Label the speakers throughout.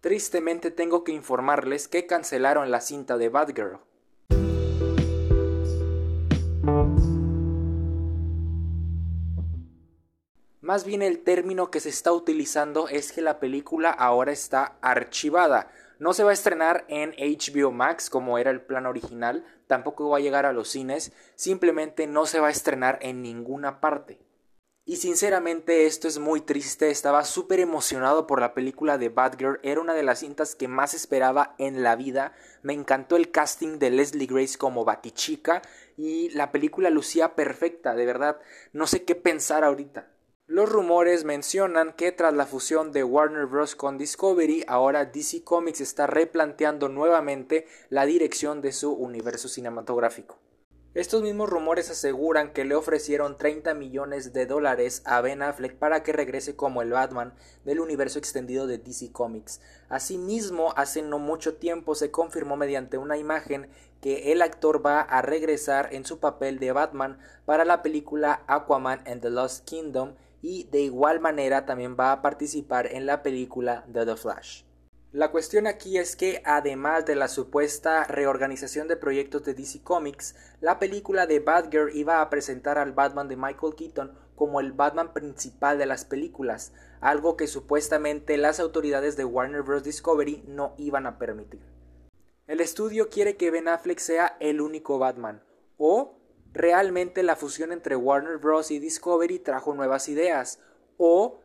Speaker 1: Tristemente tengo que informarles que cancelaron la cinta de Batgirl. Más bien el término que se está utilizando es que la película ahora está archivada. No se va a estrenar en HBO Max como era el plan original, tampoco va a llegar a los cines, simplemente no se va a estrenar en ninguna parte. Y sinceramente esto es muy triste, estaba súper emocionado por la película de Batgirl, era una de las cintas que más esperaba en la vida, me encantó el casting de Leslie Grace como Batichica y la película lucía perfecta, de verdad, no sé qué pensar ahorita. Los rumores mencionan que tras la fusión de Warner Bros. con Discovery, ahora DC Comics está replanteando nuevamente la dirección de su universo cinematográfico. Estos mismos rumores aseguran que le ofrecieron 30 millones de dólares a Ben Affleck para que regrese como el Batman del universo extendido de DC Comics. Asimismo, hace no mucho tiempo se confirmó mediante una imagen que el actor va a regresar en su papel de Batman para la película Aquaman and the Lost Kingdom y de igual manera también va a participar en la película The Flash. La cuestión aquí es que además de la supuesta reorganización de proyectos de DC Comics, la película de Batgirl iba a presentar al Batman de Michael Keaton como el Batman principal de las películas, algo que supuestamente las autoridades de Warner Bros. Discovery no iban a permitir. El estudio quiere que Ben Affleck sea el único Batman, o realmente la fusión entre Warner Bros. y Discovery trajo nuevas ideas, o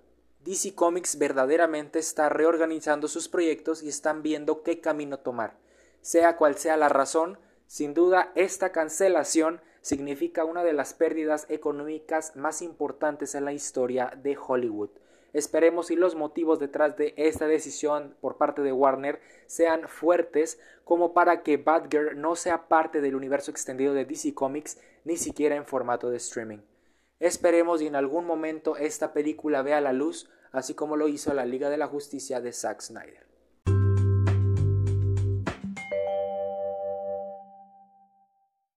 Speaker 1: DC Comics verdaderamente está reorganizando sus proyectos y están viendo qué camino tomar. Sea cual sea la razón, sin duda esta cancelación significa una de las pérdidas económicas más importantes en la historia de Hollywood. Esperemos si los motivos detrás de esta decisión por parte de Warner sean fuertes como para que Batgirl no sea parte del universo extendido de DC Comics ni siquiera en formato de streaming. Esperemos y en algún momento esta película vea la luz, así como lo hizo la Liga de la Justicia de Zack Snyder.